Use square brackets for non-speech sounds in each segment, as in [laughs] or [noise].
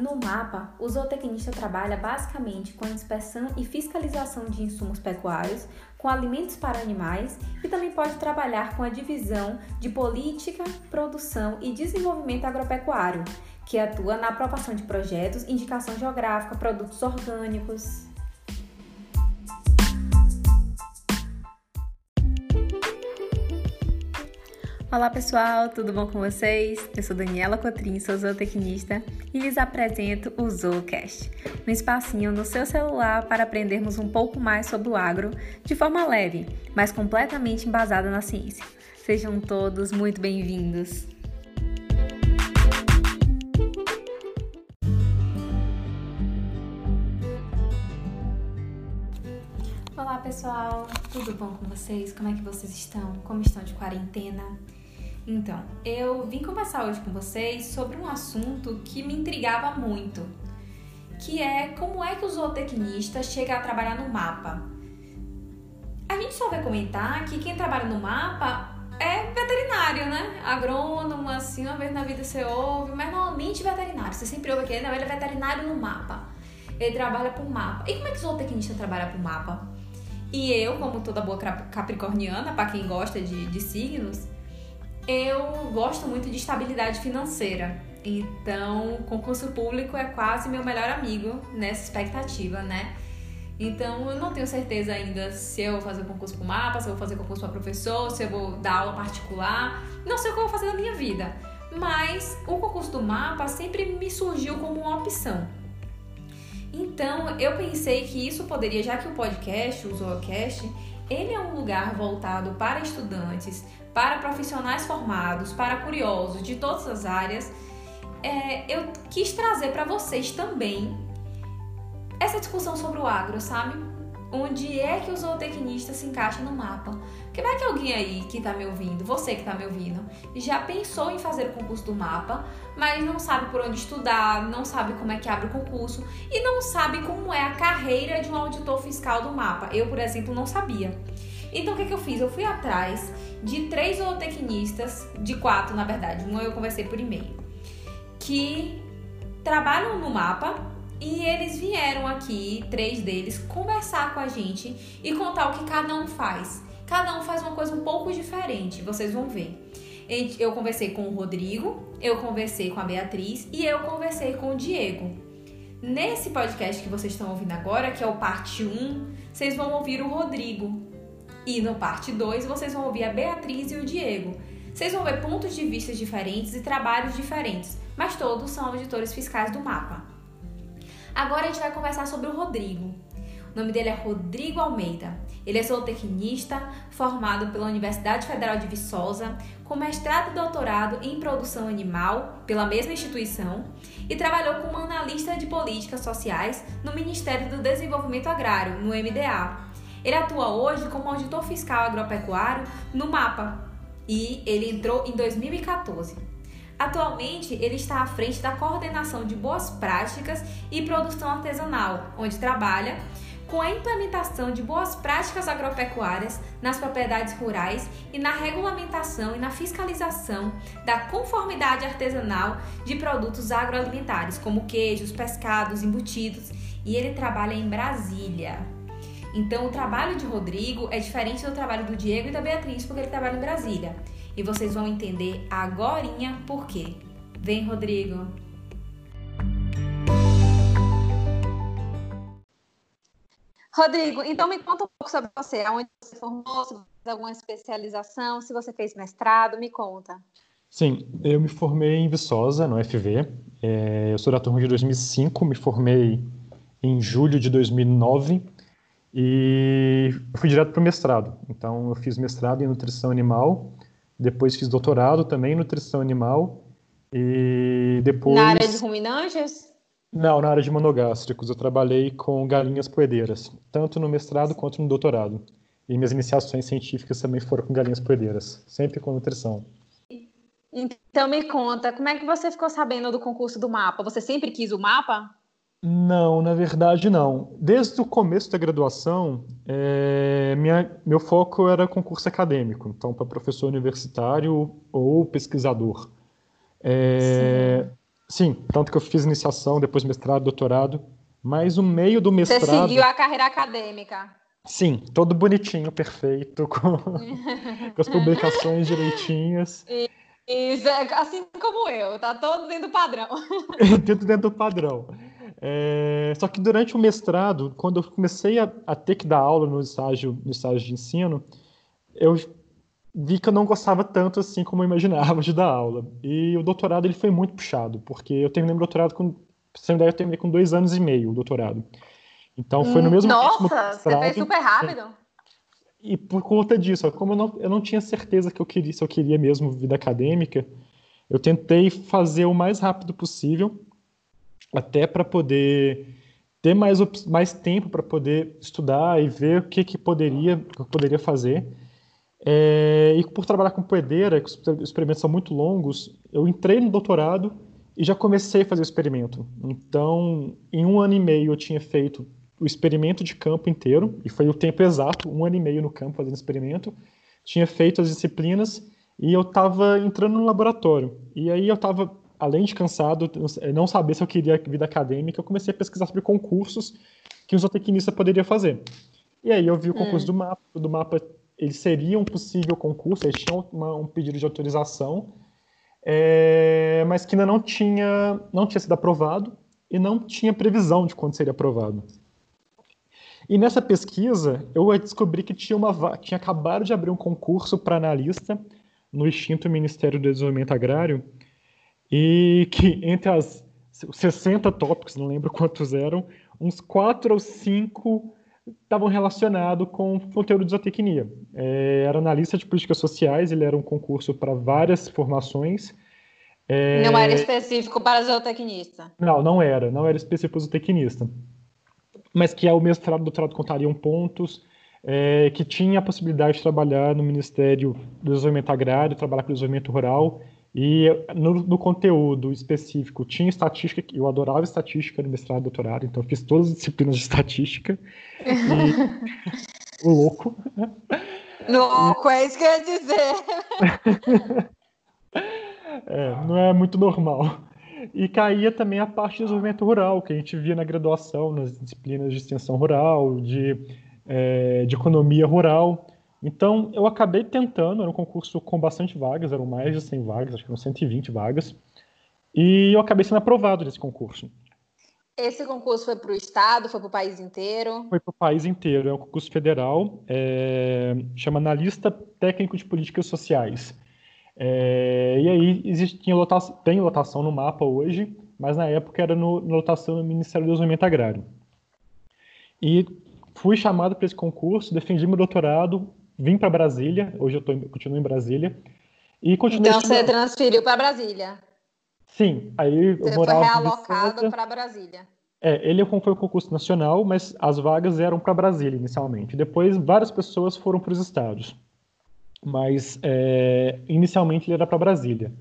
No mapa, o zootecnista trabalha basicamente com a inspeção e fiscalização de insumos pecuários, com alimentos para animais e também pode trabalhar com a divisão de política, produção e desenvolvimento agropecuário, que atua na aprovação de projetos, indicação geográfica, produtos orgânicos. Olá pessoal, tudo bom com vocês? Eu sou Daniela Cotrim, sou zootecnista e lhes apresento o Zoocast, um espacinho no seu celular para aprendermos um pouco mais sobre o agro de forma leve, mas completamente embasada na ciência. Sejam todos muito bem-vindos! Olá pessoal, tudo bom com vocês? Como é que vocês estão? Como estão de quarentena? Então, eu vim conversar hoje com vocês sobre um assunto que me intrigava muito, que é como é que o zootecnista chega a trabalhar no mapa. A gente só vai comentar que quem trabalha no mapa é veterinário, né? Agrônomo, assim, uma vez na vida você ouve, mas normalmente veterinário. Você sempre ouve não, ele é veterinário no mapa. Ele trabalha pro mapa. E como é que o zootecnista trabalha pro mapa? E eu, como toda boa capricorniana, para quem gosta de, de signos, eu gosto muito de estabilidade financeira. Então, concurso público é quase meu melhor amigo nessa expectativa, né? Então, eu não tenho certeza ainda se eu vou fazer concurso para mapa, se eu vou fazer concurso para professor, se eu vou dar aula particular. Não sei o que eu vou fazer na minha vida. Mas o concurso do mapa sempre me surgiu como uma opção. Então, eu pensei que isso poderia, já que o podcast, o Zoocast, ele é um lugar voltado para estudantes, para profissionais formados, para curiosos de todas as áreas, é, eu quis trazer para vocês também essa discussão sobre o agro, sabe? Onde é que o zootecnista se encaixa no mapa? Porque vai que alguém aí que está me ouvindo, você que está me ouvindo, já pensou em fazer o concurso do mapa, mas não sabe por onde estudar, não sabe como é que abre o concurso e não sabe como é a carreira de um auditor fiscal do mapa. Eu, por exemplo, não sabia. Então o que, que eu fiz? Eu fui atrás de três zootecnistas, de quatro na verdade, um eu conversei por e-mail, que trabalham no mapa e eles vieram aqui, três deles, conversar com a gente e contar o que cada um faz. Cada um faz uma coisa um pouco diferente, vocês vão ver. Eu conversei com o Rodrigo, eu conversei com a Beatriz e eu conversei com o Diego. Nesse podcast que vocês estão ouvindo agora, que é o parte 1, vocês vão ouvir o Rodrigo. E no parte 2 vocês vão ouvir a Beatriz e o Diego. Vocês vão ver pontos de vista diferentes e trabalhos diferentes, mas todos são auditores fiscais do mapa. Agora a gente vai conversar sobre o Rodrigo. O nome dele é Rodrigo Almeida. Ele é zootecnista, formado pela Universidade Federal de Viçosa, com mestrado e doutorado em produção animal pela mesma instituição e trabalhou como analista de políticas sociais no Ministério do Desenvolvimento Agrário, no MDA, ele atua hoje como auditor fiscal agropecuário no MAPA e ele entrou em 2014. Atualmente, ele está à frente da coordenação de boas práticas e produção artesanal, onde trabalha com a implementação de boas práticas agropecuárias nas propriedades rurais e na regulamentação e na fiscalização da conformidade artesanal de produtos agroalimentares, como queijos, pescados, embutidos, e ele trabalha em Brasília. Então, o trabalho de Rodrigo é diferente do trabalho do Diego e da Beatriz, porque ele trabalha em Brasília. E vocês vão entender agora por quê. Vem, Rodrigo! Rodrigo, então me conta um pouco sobre você, aonde você formou, se você fez alguma especialização, se você fez mestrado, me conta. Sim, eu me formei em Viçosa, no FV. É, eu sou da turma de 2005, me formei em julho de 2009 e fui direto para o mestrado. Então, eu fiz mestrado em nutrição animal, depois fiz doutorado também em nutrição animal, e depois. Na área de ruminantes? Não, na área de monogástricos. Eu trabalhei com galinhas poedeiras, tanto no mestrado quanto no doutorado. E minhas iniciações científicas também foram com galinhas poedeiras, sempre com nutrição. Então me conta, como é que você ficou sabendo do concurso do mapa? Você sempre quis o mapa? Não, na verdade não. Desde o começo da graduação, é, minha, meu foco era concurso acadêmico, então para professor universitário ou pesquisador. É, Sim, tanto que eu fiz iniciação, depois mestrado, doutorado, mas o meio do mestrado... Você seguiu a carreira acadêmica. Sim, todo bonitinho, perfeito, com, [laughs] com as publicações direitinhas. E, e, assim como eu, tá todo dentro do padrão. [laughs] dentro, dentro do padrão. É, só que durante o mestrado, quando eu comecei a, a, ter que dar aula no estágio, no estágio de ensino, eu vi que eu não gostava tanto assim como eu imaginava de dar aula. E o doutorado ele foi muito puxado, porque eu terminei meu doutorado com, sem ideia, eu terminei com dois anos e meio o doutorado. Então foi no mesmo Nossa, você fez super rápido. E por conta disso, como eu não, eu não tinha certeza que eu queria, se eu queria mesmo vida acadêmica, eu tentei fazer o mais rápido possível até para poder ter mais, mais tempo para poder estudar e ver o que, que poderia, que poderia fazer. É, e por trabalhar com poedeira, que os experimentos são muito longos, eu entrei no doutorado e já comecei a fazer o experimento. Então, em um ano e meio eu tinha feito o experimento de campo inteiro, e foi o tempo exato, um ano e meio no campo fazendo experimento. Tinha feito as disciplinas e eu estava entrando no laboratório. E aí eu estava além de cansado, não saber se eu queria vida acadêmica, eu comecei a pesquisar sobre concursos que um zootecnista poderia fazer. E aí eu vi o concurso hum. do mapa, do mapa ele seria um possível concurso, eles tinham uma, um pedido de autorização, é, mas que ainda não tinha, não tinha sido aprovado e não tinha previsão de quando seria aprovado. E nessa pesquisa, eu descobri que tinha, uma, tinha acabado de abrir um concurso para analista no extinto Ministério do Desenvolvimento Agrário, e que entre as 60 tópicos, não lembro quantos eram, uns quatro ou cinco estavam relacionados com conteúdo de zootecnia. É, era analista de políticas sociais, ele era um concurso para várias formações. É... Não era específico para zootecnista? Não, não era, não era específico para zootecnista. Mas que ao mestrado e doutorado contariam pontos, é, que tinha a possibilidade de trabalhar no Ministério do Desenvolvimento Agrário, trabalhar com o desenvolvimento rural, e no, no, conteúdo específico tinha estatística, eu adorava estatística no mestrado e doutorado, então eu fiz todas as disciplinas de estatística. E... [laughs] louco. Louco, é isso que eu ia dizer. [laughs] é, não é muito normal. E caía também a parte de desenvolvimento rural, que a gente via na graduação, nas disciplinas de extensão rural, de, é, de economia rural. Então, eu acabei tentando, era um concurso com bastante vagas, eram mais de 100 vagas, acho que eram 120 vagas, e eu acabei sendo aprovado nesse concurso. Esse concurso foi para o Estado, foi para o país inteiro? Foi para o país inteiro, é um concurso federal, é, chama Analista Técnico de Políticas Sociais. É, e aí existe, lotação, tem lotação no mapa hoje, mas na época era no, no lotação no Ministério do Desenvolvimento Agrário. E fui chamado para esse concurso, defendi meu doutorado, vim para Brasília, hoje eu tô, continuo em Brasília. E continuei então você transferiu para Brasília? Sim, aí você eu morava foi realocado para Brasília. É, ele foi um concurso nacional, mas as vagas eram para Brasília inicialmente. Depois várias pessoas foram para os estados, mas é, inicialmente ele era para Brasília.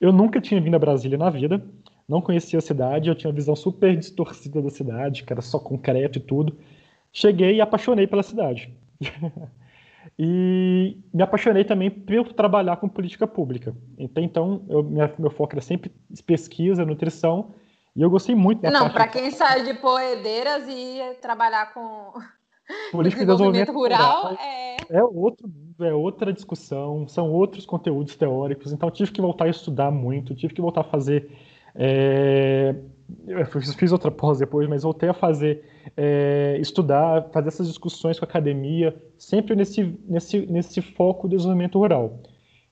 Eu nunca tinha vindo a Brasília na vida, não conhecia a cidade, eu tinha uma visão super distorcida da cidade, que era só concreto e tudo. Cheguei e apaixonei pela cidade. [laughs] E me apaixonei também por trabalhar com política pública. Então, eu, minha, meu foco era sempre pesquisa, nutrição, e eu gostei muito da Não, para quem sai de Poedeiras e trabalhar com [laughs] política de desenvolvimento rural, rural. é... é outro é outra discussão, são outros conteúdos teóricos, então tive que voltar a estudar muito, tive que voltar a fazer é, eu fiz outra pós depois, mas voltei a fazer, é, estudar, fazer essas discussões com a academia, sempre nesse, nesse, nesse foco do desenvolvimento rural.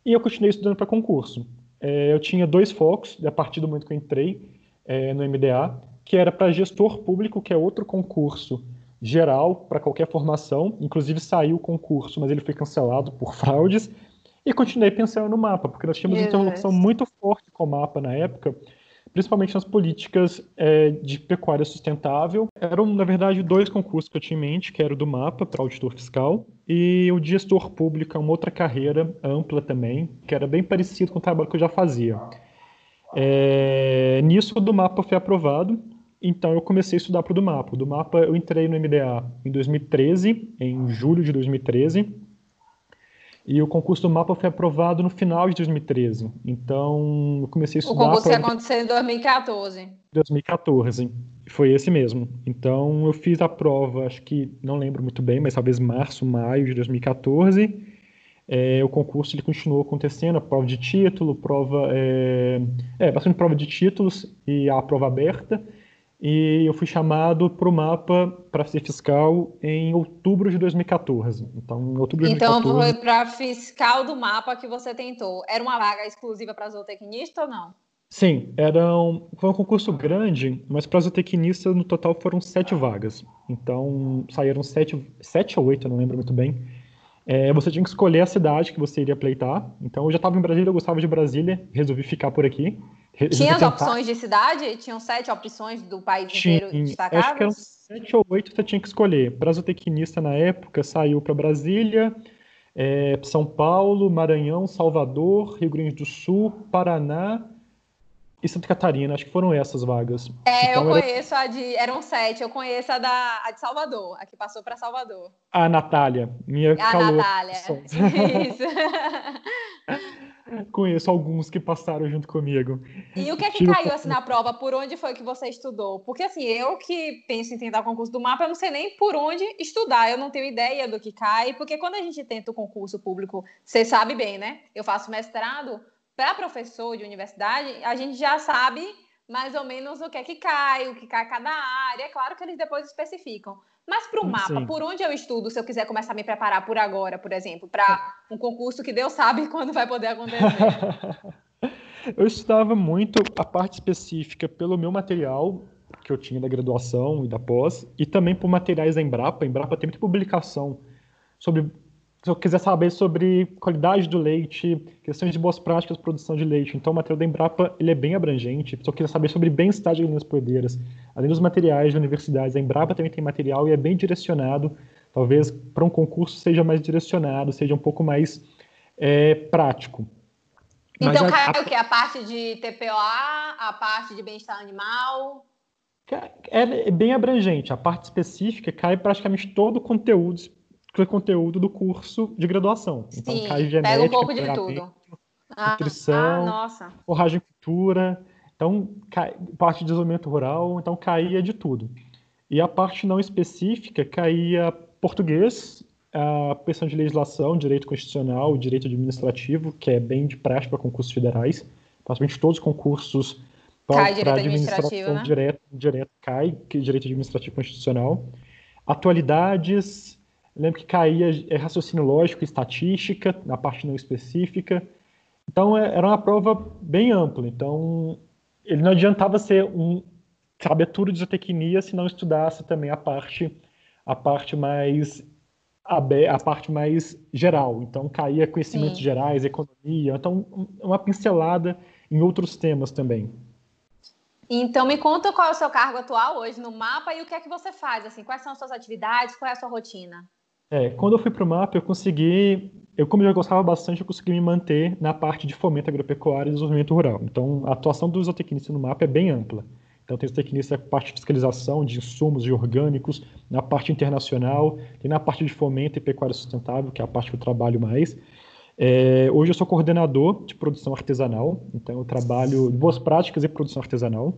E eu continuei estudando para concurso. É, eu tinha dois focos, a partir do momento que eu entrei é, no MDA, que era para gestor público, que é outro concurso geral para qualquer formação. Inclusive saiu o concurso, mas ele foi cancelado por [laughs] fraudes. E continuei pensando no mapa, porque nós tínhamos uma interlocução muito forte com o mapa na época, principalmente nas políticas é, de pecuária sustentável. Eram, na verdade, dois concursos que eu tinha em mente, que era o do MAPA, para auditor fiscal, e o de gestor público, uma outra carreira ampla também, que era bem parecido com o trabalho que eu já fazia. É, nisso, o do MAPA foi aprovado, então eu comecei a estudar para o do MAPA. O do MAPA eu entrei no MDA em 2013, em julho de 2013, E o concurso do mapa foi aprovado no final de 2013. Então, eu comecei a estudar. O concurso ia acontecer em 2014. 2014. Foi esse mesmo. Então, eu fiz a prova, acho que não lembro muito bem, mas talvez março, maio de 2014. É, o concurso ele continuou acontecendo, a prova de título, prova. É, é bastante prova de títulos e a prova aberta e eu fui chamado para o mapa para ser fiscal em outubro de 2014. Então, em outubro de então 2014. Então, foi para fiscal do mapa que você tentou. Era uma vaga exclusiva para zootecnista ou não? Sim, era um, foi um concurso grande, mas para zootecnista no total foram sete vagas. Então, saíram sete, sete ou oito, eu não lembro muito bem. É, você tinha que escolher a cidade que você iria pleitar. Então, eu já estava em Brasília, eu gostava de Brasília, resolvi ficar por aqui. Tinha as opções de cidade? Tinham sete opções do país tinha, inteiro destacadas? Acho que eram sete ou oito que você tinha que escolher. Para zootecnista na época, saiu para Brasília, é, São Paulo, Maranhão, Salvador, Rio Grande do Sul, Paraná e Santa Catarina. Acho que foram essas vagas. É, então, eu conheço a de. Eram sete, eu conheço a, da, a de Salvador, a que passou para Salvador. A Natália, minha A calor. Natália. [laughs] Isso. [laughs] Conheço alguns que passaram junto comigo. E o que é que caiu assim na prova? Por onde foi que você estudou? Porque assim, eu que penso em tentar o concurso do mapa, eu não sei nem por onde estudar, eu não tenho ideia do que cai, porque quando a gente tenta o concurso público, você sabe bem, né? Eu faço mestrado para professor de universidade, a gente já sabe mais ou menos o que é que cai, o que cai cada área. É claro que eles depois especificam. Mas para o mapa, Sim. por onde eu estudo se eu quiser começar a me preparar por agora, por exemplo, para um concurso que Deus sabe [laughs] quando vai poder acontecer? [laughs] eu estudava muito a parte específica pelo meu material que eu tinha da graduação e da pós, e também por materiais da Embrapa. A Embrapa tem muita publicação sobre se eu quiser saber sobre qualidade do leite, questões de boas práticas de produção de leite, então o material da Embrapa ele é bem abrangente. Se eu quiser saber sobre bem-estar de galinhas poedeiras, além dos materiais de universidades, a Embrapa também tem material e é bem direcionado. Talvez para um concurso seja mais direcionado, seja um pouco mais é, prático. Então cai a... o quê? A parte de TPOA, a parte de bem-estar animal? É, é bem abrangente. A parte específica cai praticamente todo o conteúdo conteúdo do curso de graduação. Então, Sim, cai genética, pega um pouco de tudo. Ah, nutrição, ah, forragem cultura, então cai, parte de desenvolvimento rural, então caía de tudo. E a parte não específica caía português, a questão de legislação, direito constitucional, direito administrativo, que é bem de prática para concursos federais. Praticamente todos os concursos para administração né? direto, direto cai, que é direito administrativo constitucional. Atualidades, lembro que caía é, raciocínio lógico e estatística, na parte não específica. Então, é, era uma prova bem ampla. Então, ele não adiantava ser um saber tudo de zootecnia se não estudasse também a parte a parte mais a, a parte mais geral. Então, caía conhecimentos Sim. gerais, economia. Então, uma pincelada em outros temas também. Então, me conta qual é o seu cargo atual hoje no mapa e o que é que você faz, assim, quais são as suas atividades, qual é a sua rotina? É, quando eu fui para o MAP, eu consegui, eu como eu já gostava bastante, eu consegui me manter na parte de fomento agropecuário e desenvolvimento rural. Então, a atuação do zootecnista no MAP é bem ampla. Então, tem zootecnista na parte de fiscalização de insumos e orgânicos, na parte internacional, tem na parte de fomento e pecuária sustentável, que é a parte que eu trabalho mais. É, hoje eu sou coordenador de produção artesanal, então eu trabalho boas práticas e produção artesanal.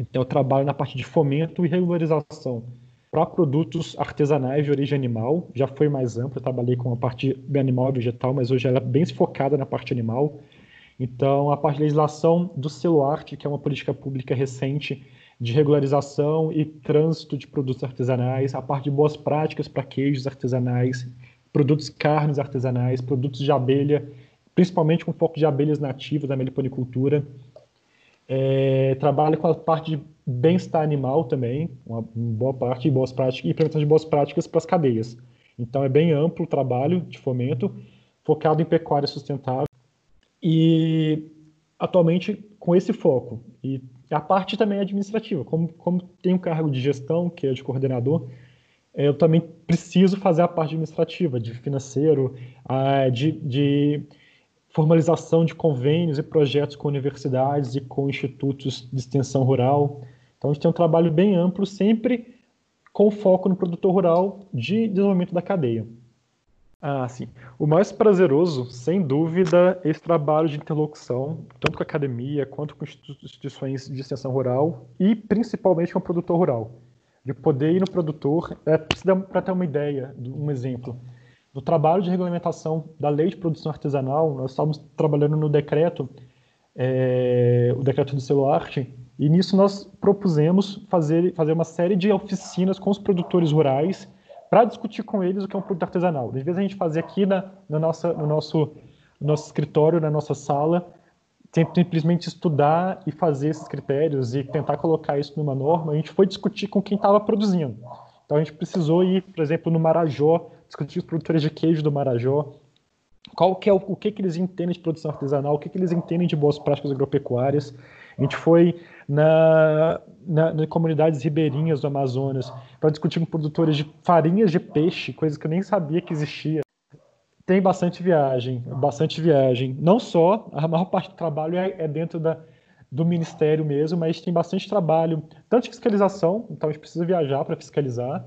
Então, eu trabalho na parte de fomento e regularização para produtos artesanais de origem animal, já foi mais amplo, eu trabalhei com a parte animal e vegetal, mas hoje ela é bem focada na parte animal. Então, a parte de legislação do arte, que é uma política pública recente de regularização e trânsito de produtos artesanais, a parte de boas práticas para queijos artesanais, produtos carnes artesanais, produtos de abelha, principalmente com foco de abelhas nativas da meliponicultura. É, trabalho com a parte de bem-estar animal também, uma boa parte de boas práticas, e implementação de boas práticas para as cadeias. Então é bem amplo o trabalho de fomento, focado em pecuária sustentável e atualmente com esse foco. E a parte também administrativa, como, como tem um cargo de gestão, que é de coordenador, é, eu também preciso fazer a parte administrativa, de financeiro, de, de formalização de convênios e projetos com universidades e com institutos de extensão rural. Então, a gente tem um trabalho bem amplo, sempre com foco no produtor rural de desenvolvimento da cadeia. Ah, sim. O mais prazeroso, sem dúvida, é esse trabalho de interlocução, tanto com a academia quanto com instituições de extensão rural e principalmente com o produtor rural. De poder ir no produtor, é, para ter uma ideia, um exemplo. No trabalho de regulamentação da lei de produção artesanal, nós estávamos trabalhando no decreto, é, o decreto do celular, e nisso nós propusemos fazer, fazer uma série de oficinas com os produtores rurais para discutir com eles o que é um produto artesanal. Às vezes a gente fazia aqui na, na nossa, no, nosso, no nosso escritório, na nossa sala, simplesmente estudar e fazer esses critérios e tentar colocar isso numa norma, a gente foi discutir com quem estava produzindo. Então a gente precisou ir, por exemplo, no Marajó, discutir os produtores de queijo do Marajó, qual que é o, o que, que eles entendem de produção artesanal, o que, que eles entendem de boas práticas agropecuárias. A gente foi na, na, na comunidades ribeirinhas do Amazonas para discutir com produtores de farinhas de peixe, coisa que eu nem sabia que existia. Tem bastante viagem, bastante viagem. Não só, a maior parte do trabalho é, é dentro da, do ministério mesmo, mas tem bastante trabalho, tanto de fiscalização, então a gente precisa viajar para fiscalizar,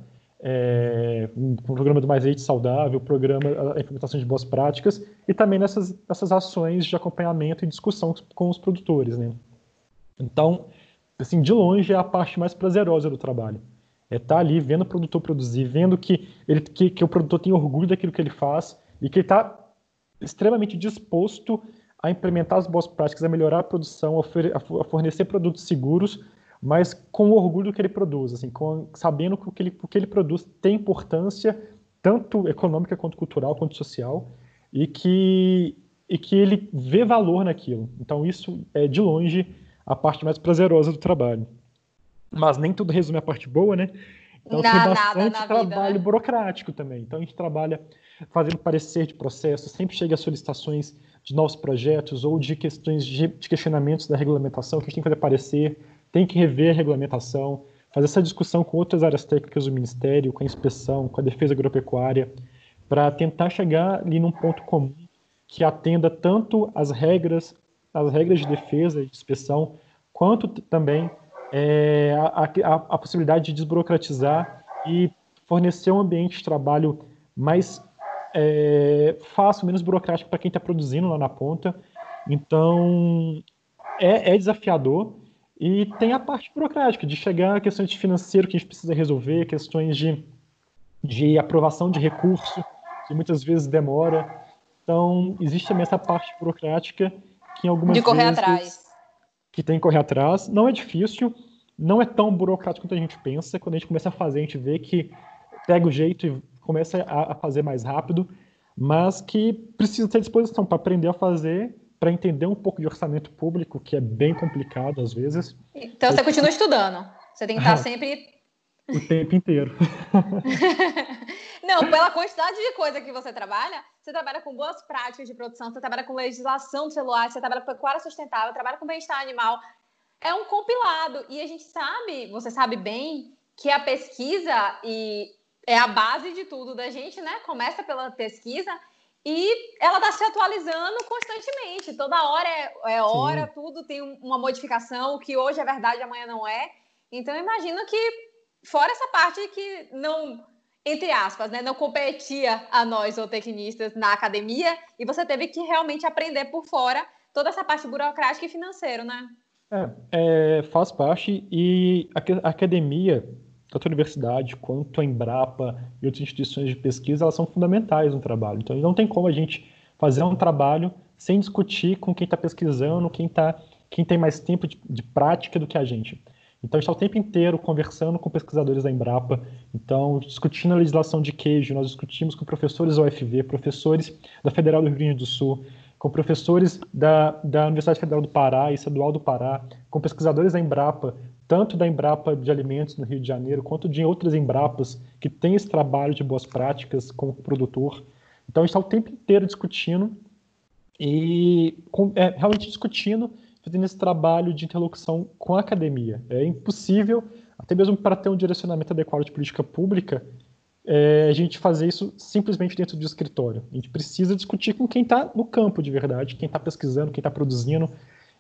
é, um programa do Mais Leite Saudável, programa a implementação de boas práticas, e também nessas, nessas ações de acompanhamento e discussão com os produtores, né? Então, assim, de longe é a parte mais prazerosa do trabalho. É estar tá ali vendo o produtor produzir, vendo que, ele, que, que o produtor tem orgulho daquilo que ele faz e que ele está extremamente disposto a implementar as boas práticas, a melhorar a produção, a fornecer produtos seguros, mas com o orgulho do que ele produz, assim, com, sabendo que o que, ele, o que ele produz tem importância tanto econômica quanto cultural quanto social e que e que ele vê valor naquilo. Então isso é de longe a parte mais prazerosa do trabalho. Mas nem tudo resume a parte boa, né? Então tem bastante trabalho vida, né? burocrático também. Então a gente trabalha fazendo parecer de processo, sempre chega solicitações de novos projetos ou de questões de, de questionamentos da regulamentação que a gente tem que fazer parecer, tem que rever a regulamentação, fazer essa discussão com outras áreas técnicas do Ministério, com a inspeção, com a defesa agropecuária, para tentar chegar ali num ponto comum que atenda tanto as regras as regras de defesa e de inspeção, quanto também é, a, a, a, possibilidade de desburocratizar e fornecer um ambiente de trabalho mais é, fácil, menos burocrático para quem está produzindo lá na ponta. Então, é, é, desafiador e tem a parte burocrática de chegar a questões de financeiro que a gente precisa resolver, questões de, de aprovação de recurso, que muitas vezes demora. Então, existe também essa parte burocrática que em algumas De correr vezes, atrás. Que tem que correr atrás. Não é difícil, não é tão burocrático quanto a gente pensa. Quando a gente começa a fazer, a gente vê que pega o jeito e começa a, a fazer mais rápido, mas que precisa ter disposição para aprender a fazer, para entender um pouco de orçamento público, que é bem complicado às vezes. Então você continua estudando. Você tem que estar [laughs] sempre o tempo inteiro. [laughs] Não, pela quantidade de coisa que você trabalha, você trabalha com boas práticas de produção, você trabalha com legislação do celular, você trabalha com pecuária sustentável, trabalha com bem-estar animal. É um compilado. E a gente sabe, você sabe bem, que a pesquisa e é a base de tudo da gente, né? Começa pela pesquisa e ela está se atualizando constantemente. Toda hora é, é hora, Sim. tudo tem uma modificação, o que hoje é verdade, amanhã não é. Então, imagino que Fora essa parte que não, entre aspas, né, não competia a nós, zootecnistas, na academia, e você teve que realmente aprender por fora toda essa parte burocrática e financeira, né? É, é, faz parte, e a, academia, tanto a universidade quanto a Embrapa e outras instituições de pesquisa, elas são fundamentais no trabalho. Então, não tem como a gente fazer um trabalho sem discutir com quem está pesquisando, quem, tá, quem tem mais tempo de, de prática do que a gente. Então, está o tempo inteiro conversando com pesquisadores da Embrapa, então, discutindo a legislação de queijo, nós discutimos com professores da UFV, professores da Federal do Rio Grande do Sul, com professores da, da Universidade Federal do Pará e Estadual do Pará, com pesquisadores da Embrapa, tanto da Embrapa de Alimentos no Rio de Janeiro, quanto de outras Embrapas que têm esse trabalho de boas práticas como produtor. Então, a gente está o tempo inteiro discutindo e com, é, realmente discutindo fazendo esse trabalho de interlocução com a academia. É impossível, até mesmo para ter um direcionamento adequado de política pública, é, a gente fazer isso simplesmente dentro do escritório. A gente precisa discutir com quem está no campo de verdade, quem está pesquisando, quem está produzindo,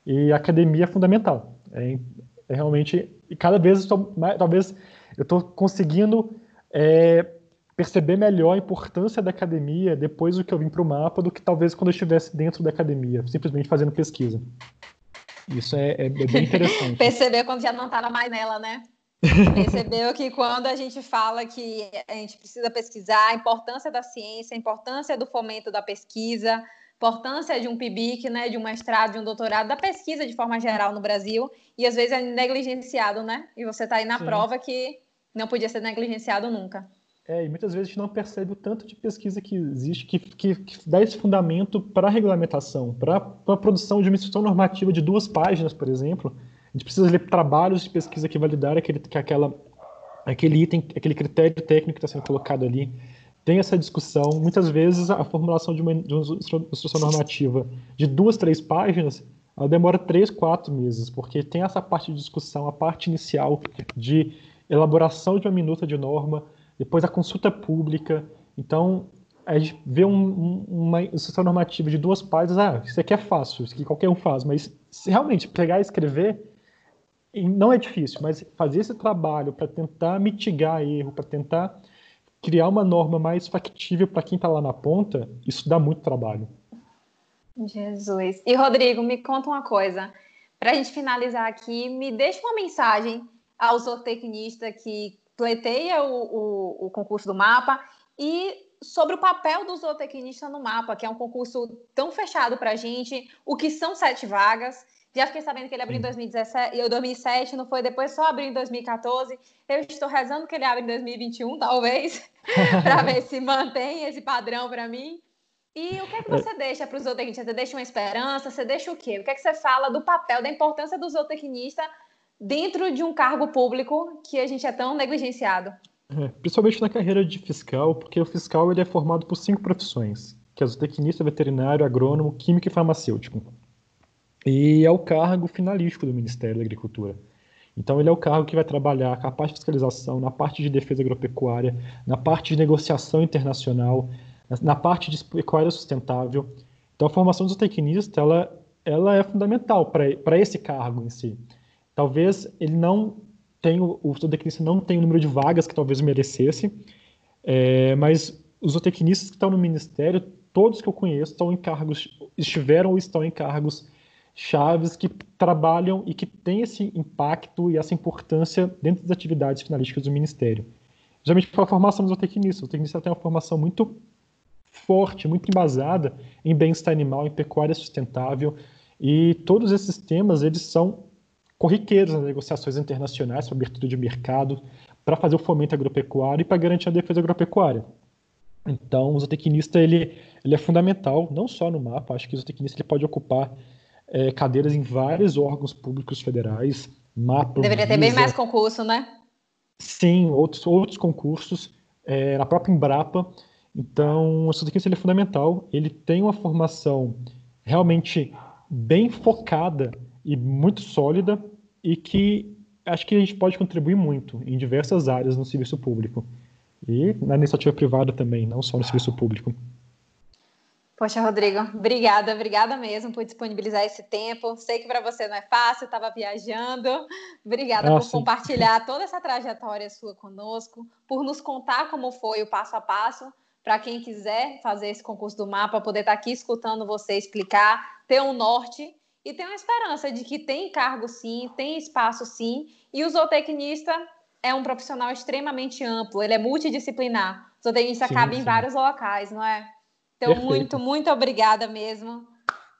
e a academia é fundamental. É, é realmente, e cada vez, tô, talvez, eu estou conseguindo é, perceber melhor a importância da academia depois do que eu vim para o mapa do que talvez quando eu estivesse dentro da academia, simplesmente fazendo pesquisa. Isso é, é, é bem [laughs] interessante. Perceber quando já não estava mais nela, né? Percebeu que quando a gente fala que a gente precisa pesquisar, a importância da ciência, a importância do fomento da pesquisa, importância de um PIBIC, né, de um mestrado, de um doutorado, da pesquisa de forma geral no Brasil, e às vezes é negligenciado, né? E você está aí na Sim. prova que não podia ser negligenciado nunca. É, e muitas vezes a gente não percebe o tanto de pesquisa que existe que, que, que dá esse fundamento para a regulamentação, para a produção de uma instrução normativa de duas páginas, por exemplo. Gente precisa ler trabalhos de pesquisa que validar aquele, que aquela, aquele item, aquele critério técnico que está sendo colocado ali. Tem essa discussão. Muitas vezes a formulação de uma, de uma instrução normativa de duas, três páginas ela demora três, quatro meses, porque tem essa parte de discussão, a parte inicial de elaboração de uma minuta de norma, depois a consulta pública. Então, a gente vê um, uma instrução normativa de duas páginas, ah, isso aqui é fácil, isso aqui qualquer um faz, mas se realmente pegar e escrever, não é difícil, mas fazer esse trabalho para tentar mitigar erro, para tentar criar uma norma mais factível para quem está lá na ponta, isso dá muito trabalho. Jesus. E Rodrigo, me conta uma coisa. Para a gente finalizar aqui, me deixa uma mensagem ao zootecnista que pleiteia o, o, o concurso do mapa e sobre o papel do zootecnista no mapa, que é um concurso tão fechado para a gente, o que são sete vagas. Já fiquei sabendo que ele abriu em 2017, e 2007, não foi? Depois só abriu em 2014. Eu estou rezando que ele abre em 2021, [laughs] talvez, [laughs] para ver se mantém esse padrão para mim. E o que é que você deixa para o zootecnista? Você deixa uma esperança? Você deixa o quê? O que é que você fala do papel, da importância do zootecnista dentro de um cargo público que a gente é tão negligenciado? É, principalmente na carreira de fiscal, porque o fiscal ele é formado por cinco profissões, que é zootecnista, veterinário, agrônomo, químico e farmacêutico. E é o cargo finalístico do Ministério da Agricultura. Então ele é o cargo que vai trabalhar com a parte de fiscalização, na parte de defesa agropecuária, na parte de negociação internacional, na parte de pecuária sustentável. Então a formação do zootecnista ela, ela é fundamental para esse cargo em si. Talvez ele não tenha, o zootecnista não tenha o número de vagas que talvez merecesse, é, mas os zootecnistas que estão no ministério, todos que eu conheço, estão em cargos, estiveram ou estão em cargos chaves que trabalham e que têm esse impacto e essa importância dentro das atividades finalísticas do Ministério. Geralmente, para a formação do zootecnista, o zootecnista tem uma formação muito forte, muito embasada em bem-estar animal, em pecuária sustentável, e todos esses temas, eles são corriqueiros nas negociações internacionais para abertura de mercado, para fazer o fomento agropecuário e para garantir a defesa agropecuária. Então, o zootecnista ele, ele é fundamental, não só no mapa, acho que o zootecnista ele pode ocupar é, cadeiras em vários órgãos públicos federais, mapa. Deveria ter bem mais concurso, né? Sim, outros, outros concursos, é, na própria Embrapa. Então, o ele é fundamental, ele tem uma formação realmente bem focada e muito sólida e que acho que a gente pode contribuir muito em diversas áreas no serviço público e na iniciativa privada também, não só no serviço público. Poxa, Rodrigo, obrigada, obrigada mesmo por disponibilizar esse tempo. Sei que para você não é fácil, estava viajando. Obrigada ah, por compartilhar toda essa trajetória sua conosco, por nos contar como foi o passo a passo. Para quem quiser fazer esse concurso do mapa, poder estar tá aqui escutando você explicar, ter um norte e ter uma esperança de que tem cargo sim, tem espaço sim, e o zootecnista é um profissional extremamente amplo, ele é multidisciplinar. O zootecnista sim, cabe sim. em vários locais, não é? Então, Perfeito. muito, muito obrigada mesmo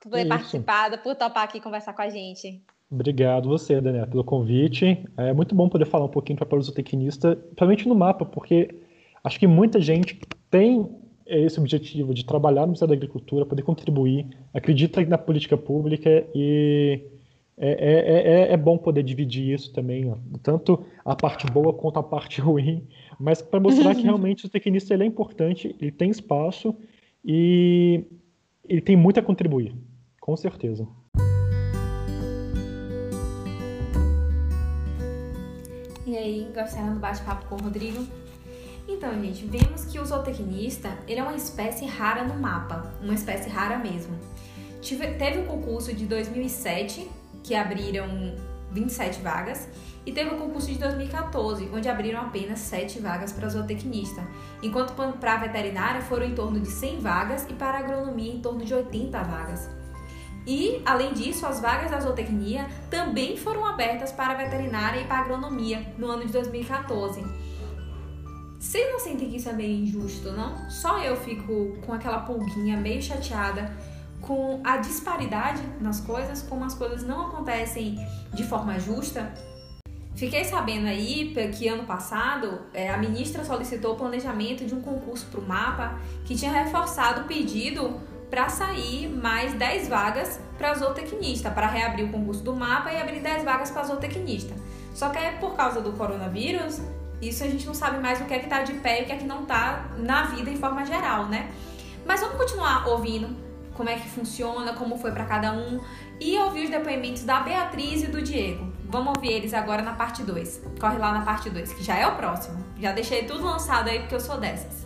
por ter participado, por topar aqui conversar com a gente. Obrigado você, Daniela, pelo convite. É muito bom poder falar um pouquinho para o zootecnista, principalmente no mapa, porque acho que muita gente tem esse objetivo de trabalhar no Ministério da Agricultura, poder contribuir, acredita na política pública e é, é, é, é bom poder dividir isso também, ó, tanto a parte boa quanto a parte [laughs] ruim, mas para mostrar que [laughs] realmente o tecnista ele é importante, ele tem espaço e ele tem muito a contribuir, com certeza. E aí, gostaram do bate-papo com o Rodrigo? Então, gente, vemos que o zootecnista ele é uma espécie rara no mapa, uma espécie rara mesmo. Teve o um concurso de 2007, que abriram 27 vagas, E teve o concurso de 2014, onde abriram apenas 7 vagas para zootecnista, enquanto para veterinária foram em torno de 100 vagas e para agronomia em torno de 80 vagas. E, além disso, as vagas da zootecnia também foram abertas para veterinária e para agronomia no ano de 2014. Vocês não sentem que isso é meio injusto, não? Só eu fico com aquela pulguinha meio chateada com a disparidade nas coisas, como as coisas não acontecem de forma justa. Fiquei sabendo aí que ano passado é, a ministra solicitou o planejamento de um concurso para o MAPA que tinha reforçado o pedido para sair mais 10 vagas para zootecnista, para reabrir o concurso do MAPA e abrir 10 vagas para zootecnista. Só que é por causa do coronavírus, isso a gente não sabe mais o que é que está de pé e o que é que não está na vida em forma geral, né? Mas vamos continuar ouvindo como é que funciona, como foi para cada um e ouvir os depoimentos da Beatriz e do Diego. Vamos ouvir eles agora na parte 2. Corre lá na parte 2, que já é o próximo. Já deixei tudo lançado aí porque eu sou dessas.